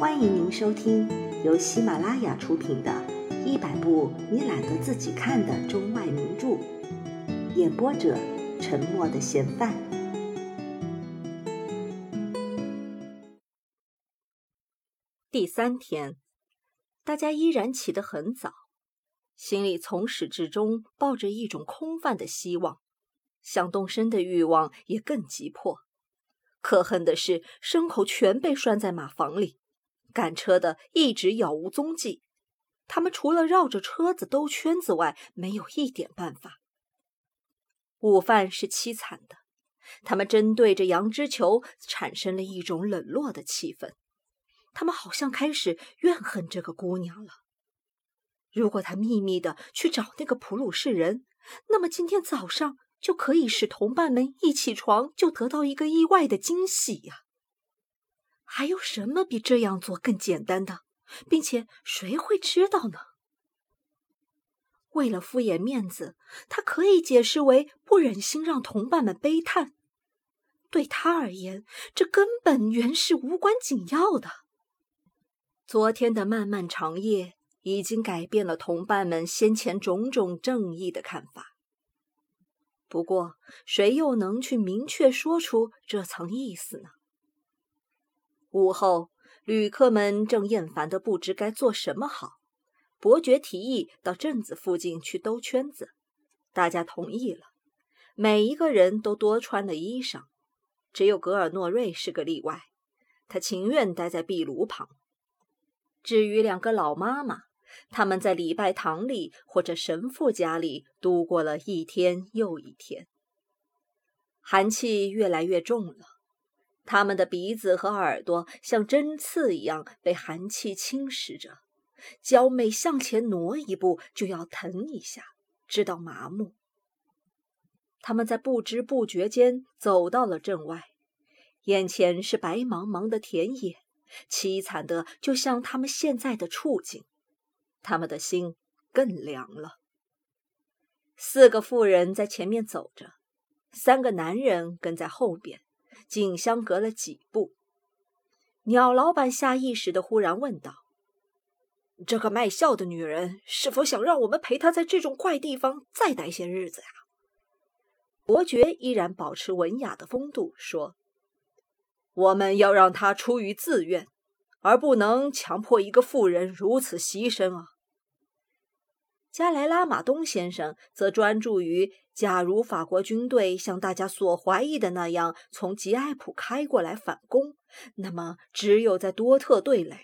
欢迎您收听由喜马拉雅出品的《一百部你懒得自己看的中外名著》，演播者：沉默的嫌犯。第三天，大家依然起得很早，心里从始至终抱着一种空泛的希望，想动身的欲望也更急迫。可恨的是，牲口全被拴在马房里。赶车的一直杳无踪迹，他们除了绕着车子兜圈子外，没有一点办法。午饭是凄惨的，他们针对着杨之球产生了一种冷落的气氛，他们好像开始怨恨这个姑娘了。如果他秘密的去找那个普鲁士人，那么今天早上就可以使同伴们一起床就得到一个意外的惊喜呀。还有什么比这样做更简单的，并且谁会知道呢？为了敷衍面子，他可以解释为不忍心让同伴们悲叹。对他而言，这根本原是无关紧要的。昨天的漫漫长夜已经改变了同伴们先前种种正义的看法。不过，谁又能去明确说出这层意思呢？午后，旅客们正厌烦的不知该做什么好。伯爵提议到镇子附近去兜圈子，大家同意了。每一个人都多穿了衣裳，只有格尔诺瑞是个例外，他情愿待在壁炉旁。至于两个老妈妈，他们在礼拜堂里或者神父家里度过了一天又一天。寒气越来越重了。他们的鼻子和耳朵像针刺一样被寒气侵蚀着，脚每向前挪一步就要疼一下，直到麻木。他们在不知不觉间走到了镇外，眼前是白茫茫的田野，凄惨的就像他们现在的处境。他们的心更凉了。四个妇人在前面走着，三个男人跟在后边。仅相隔了几步，鸟老板下意识的忽然问道：“这个卖笑的女人是否想让我们陪她在这种怪地方再待些日子呀？”伯爵依然保持文雅的风度，说：“我们要让她出于自愿，而不能强迫一个妇人如此牺牲啊。”加莱拉马东先生则专注于：假如法国军队像大家所怀疑的那样从吉埃普开过来反攻，那么只有在多特对垒。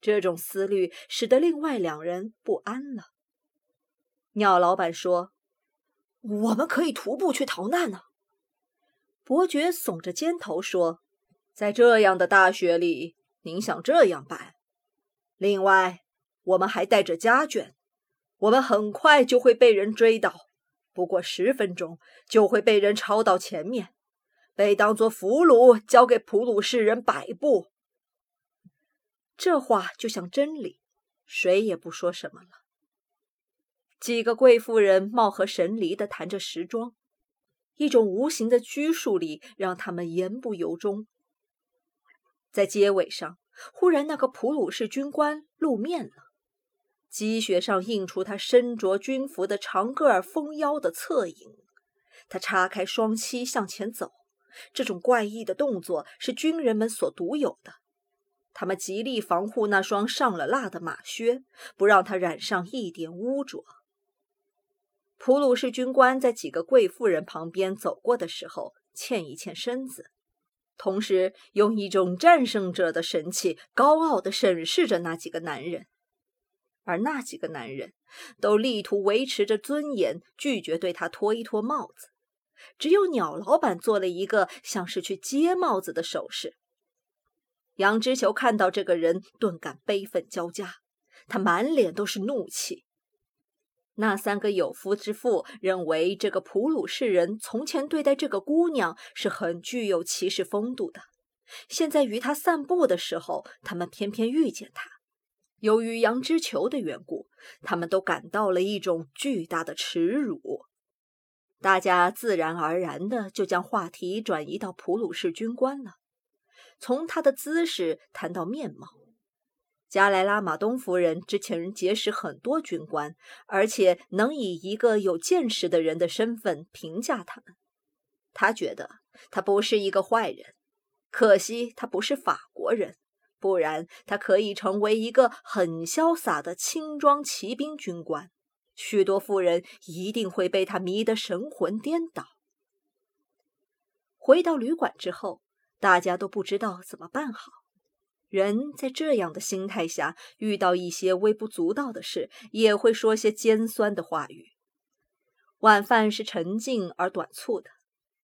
这种思虑使得另外两人不安了。鸟老板说：“我们可以徒步去逃难呢。”伯爵耸着肩头说：“在这样的大雪里，您想这样办？另外，我们还带着家眷。”我们很快就会被人追到，不过十分钟就会被人抄到前面，被当作俘虏交给普鲁士人摆布。这话就像真理，谁也不说什么了。几个贵妇人貌合神离地谈着时装，一种无形的拘束力让他们言不由衷。在街尾上，忽然那个普鲁士军官露面了。积雪上映出他身着军服的长个儿、丰腰的侧影。他叉开双膝向前走，这种怪异的动作是军人们所独有的。他们极力防护那双上了蜡的马靴，不让它染上一点污浊。普鲁士军官在几个贵妇人旁边走过的时候，欠一欠身子，同时用一种战胜者的神气，高傲地审视着那几个男人。而那几个男人，都力图维持着尊严，拒绝对他脱一脱帽子。只有鸟老板做了一个像是去接帽子的手势。杨之球看到这个人，顿感悲愤交加，他满脸都是怒气。那三个有夫之妇认为，这个普鲁士人从前对待这个姑娘是很具有骑士风度的，现在与他散步的时候，他们偏偏遇见他。由于杨之球的缘故，他们都感到了一种巨大的耻辱。大家自然而然的就将话题转移到普鲁士军官了。从他的姿势谈到面貌。加莱拉马东夫人之前结识很多军官，而且能以一个有见识的人的身份评价他们。他觉得他不是一个坏人，可惜他不是法国人，不然他可以成为一个很潇洒的轻装骑兵军官。许多妇人一定会被他迷得神魂颠倒。回到旅馆之后，大家都不知道怎么办好。人在这样的心态下，遇到一些微不足道的事，也会说些尖酸的话语。晚饭是沉静而短促的。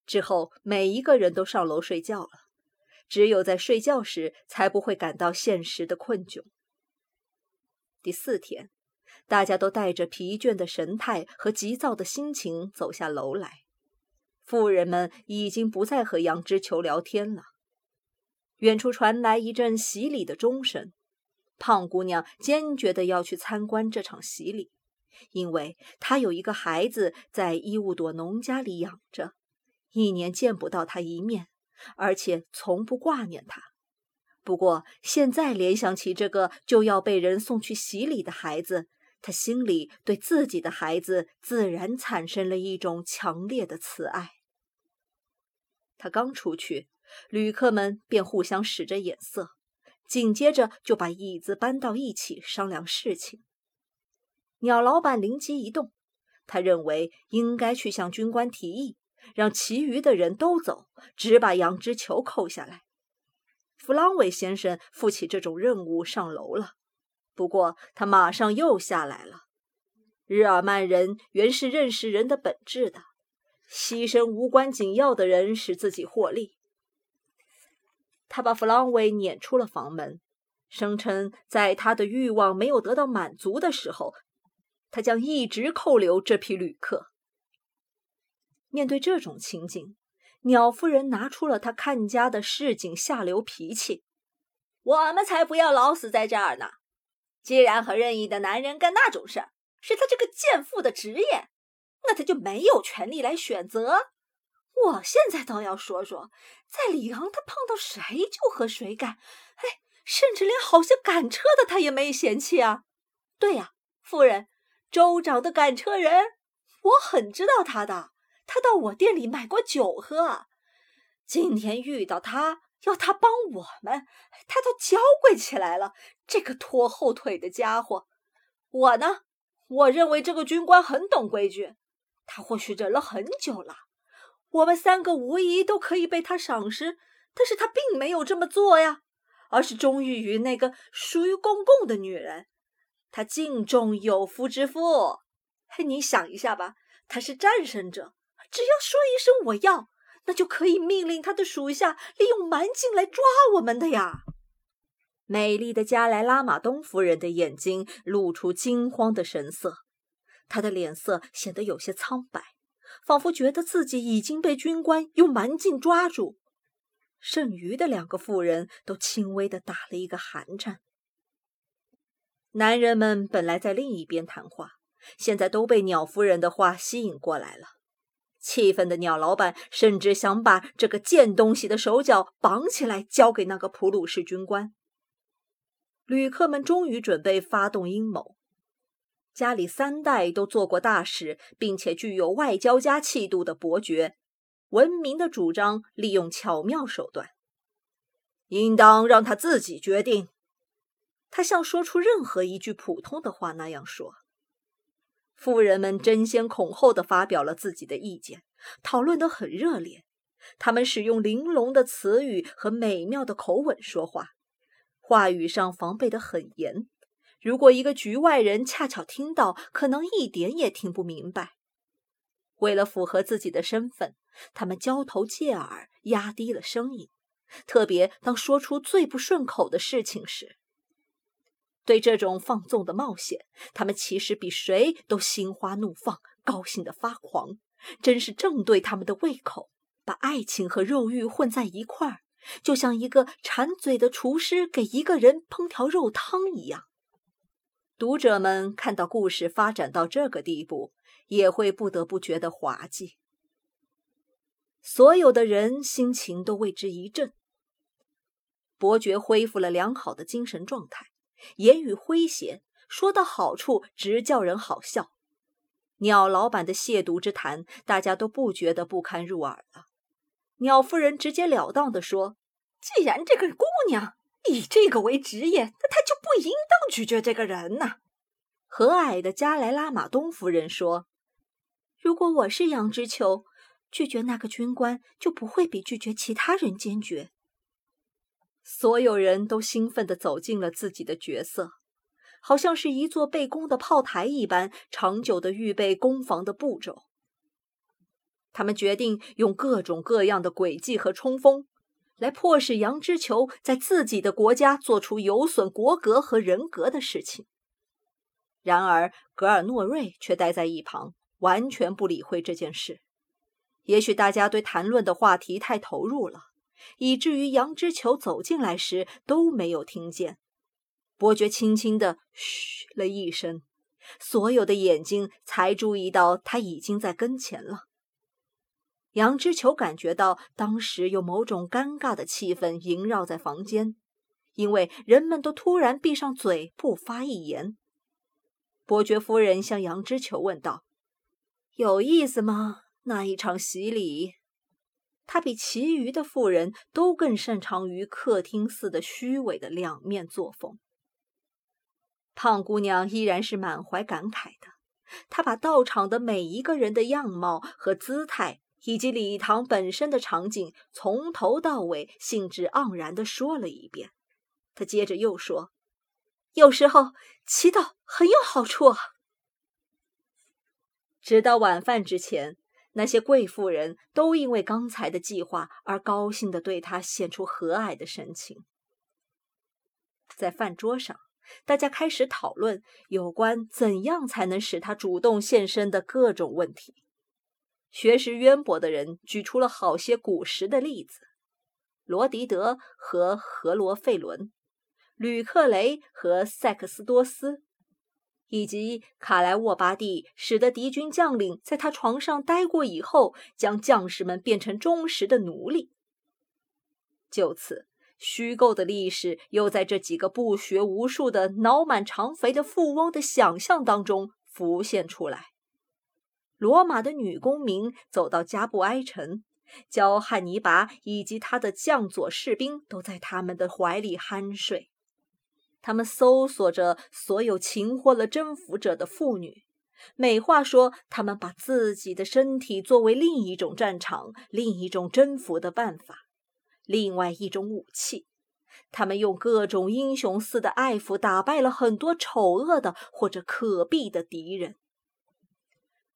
之后，每一个人都上楼睡觉了。只有在睡觉时，才不会感到现实的困窘。第四天，大家都带着疲倦的神态和急躁的心情走下楼来。妇人们已经不再和杨之球聊天了。远处传来一阵洗礼的钟声，胖姑娘坚决的要去参观这场洗礼，因为她有一个孩子在伊乌朵农家里养着。一年见不到他一面，而且从不挂念他。不过现在联想起这个就要被人送去洗礼的孩子，他心里对自己的孩子自然产生了一种强烈的慈爱。他刚出去，旅客们便互相使着眼色，紧接着就把椅子搬到一起商量事情。鸟老板灵机一动，他认为应该去向军官提议。让其余的人都走，只把羊脂球扣下来。弗朗韦先生负起这种任务上楼了，不过他马上又下来了。日耳曼人原是认识人的本质的，牺牲无关紧要的人使自己获利。他把弗朗韦撵出了房门，声称在他的欲望没有得到满足的时候，他将一直扣留这批旅客。面对这种情景，鸟夫人拿出了她看家的市井下流脾气：“我们才不要老死在这儿呢！既然和任意的男人干那种事儿是他这个贱妇的职业，那他就没有权利来选择。我现在倒要说说，在里昂，他碰到谁就和谁干，哎，甚至连好些赶车的他也没嫌弃啊！对呀，夫人，州长的赶车人，我很知道他的。”他到我店里买过酒喝，今天遇到他要他帮我们，他都娇贵起来了。这个拖后腿的家伙，我呢，我认为这个军官很懂规矩。他或许忍了很久了，我们三个无疑都可以被他赏识，但是他并没有这么做呀，而是忠于于那个属于公共的女人。他敬重有夫之妇。嘿你想一下吧，他是战胜者。只要说一声“我要”，那就可以命令他的属下利用蛮劲来抓我们的呀！美丽的加莱拉马东夫人的眼睛露出惊慌的神色，她的脸色显得有些苍白，仿佛觉得自己已经被军官用蛮劲抓住。剩余的两个妇人都轻微的打了一个寒颤。男人们本来在另一边谈话，现在都被鸟夫人的话吸引过来了。气愤的鸟老板甚至想把这个贱东西的手脚绑起来交给那个普鲁士军官。旅客们终于准备发动阴谋。家里三代都做过大使，并且具有外交家气度的伯爵，文明的主张利用巧妙手段，应当让他自己决定。他像说出任何一句普通的话那样说。富人们争先恐后地发表了自己的意见，讨论得很热烈。他们使用玲珑的词语和美妙的口吻说话，话语上防备得很严。如果一个局外人恰巧听到，可能一点也听不明白。为了符合自己的身份，他们交头接耳，压低了声音，特别当说出最不顺口的事情时。对这种放纵的冒险，他们其实比谁都心花怒放，高兴得发狂，真是正对他们的胃口。把爱情和肉欲混在一块儿，就像一个馋嘴的厨师给一个人烹调肉汤一样。读者们看到故事发展到这个地步，也会不得不觉得滑稽。所有的人心情都为之一振。伯爵恢复了良好的精神状态，言语诙谐，说到好处直叫人好笑。鸟老板的亵渎之谈，大家都不觉得不堪入耳了。鸟夫人直截了当地说：“既然这个姑娘以这个为职业，那她就不应当拒绝这个人呐。”和蔼的加莱拉马东夫人说：“如果我是杨之球，拒绝那个军官就不会比拒绝其他人坚决。”所有人都兴奋地走进了自己的角色，好像是一座被攻的炮台一般，长久地预备攻防的步骤。他们决定用各种各样的诡计和冲锋，来迫使杨之球在自己的国家做出有损国格和人格的事情。然而，格尔诺瑞却待在一旁，完全不理会这件事。也许大家对谈论的话题太投入了，以至于杨之球走进来时都没有听见。伯爵轻轻地嘘了一声，所有的眼睛才注意到他已经在跟前了。杨之球感觉到当时有某种尴尬的气氛萦绕在房间，因为人们都突然闭上嘴，不发一言。伯爵夫人向杨之球问道：“有意思吗？那一场洗礼？”他比其余的妇人都更擅长于客厅似的虚伪的两面作风。胖姑娘依然是满怀感慨的，她把到场的每一个人的样貌和姿态，以及礼堂本身的场景，从头到尾兴致盎然地说了一遍。她接着又说。有时候祈祷很有好处啊。直到晚饭之前，那些贵妇人都因为刚才的计划而高兴地对他显出和蔼的神情。在饭桌上，大家开始讨论有关怎样才能使他主动现身的各种问题。学识渊博的人举出了好些古时的例子：罗迪德和何罗费伦。吕克雷和塞克斯多斯，以及卡莱沃巴蒂使得敌军将领在他床上待过以后，将将士们变成忠实的奴隶。就此，虚构的历史又在这几个不学无术的脑满肠肥的富翁的想象当中浮现出来。罗马的女公民走到加布埃城，教汉尼拔以及他的将佐士兵都在他们的怀里酣睡。他们搜索着所有擒获了征服者的妇女，美化说他们把自己的身体作为另一种战场、另一种征服的办法、另外一种武器。他们用各种英雄似的爱抚打败了很多丑恶的或者可避的敌人，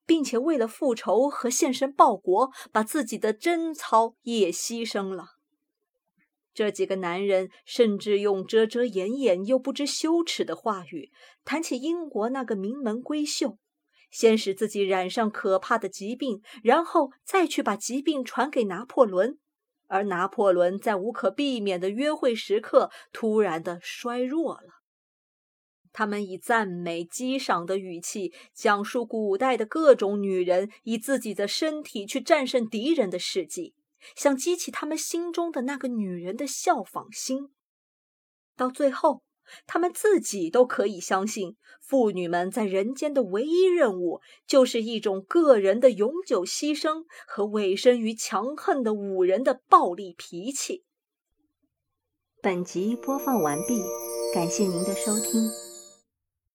并且为了复仇和献身报国，把自己的贞操也牺牲了。这几个男人甚至用遮遮掩掩又不知羞耻的话语谈起英国那个名门闺秀，先使自己染上可怕的疾病，然后再去把疾病传给拿破仑，而拿破仑在无可避免的约会时刻突然的衰弱了。他们以赞美、激赏的语气讲述古代的各种女人以自己的身体去战胜敌人的事迹。想激起他们心中的那个女人的效仿心，到最后，他们自己都可以相信，妇女们在人间的唯一任务，就是一种个人的永久牺牲和委身于强横的武人的暴力脾气。本集播放完毕，感谢您的收听。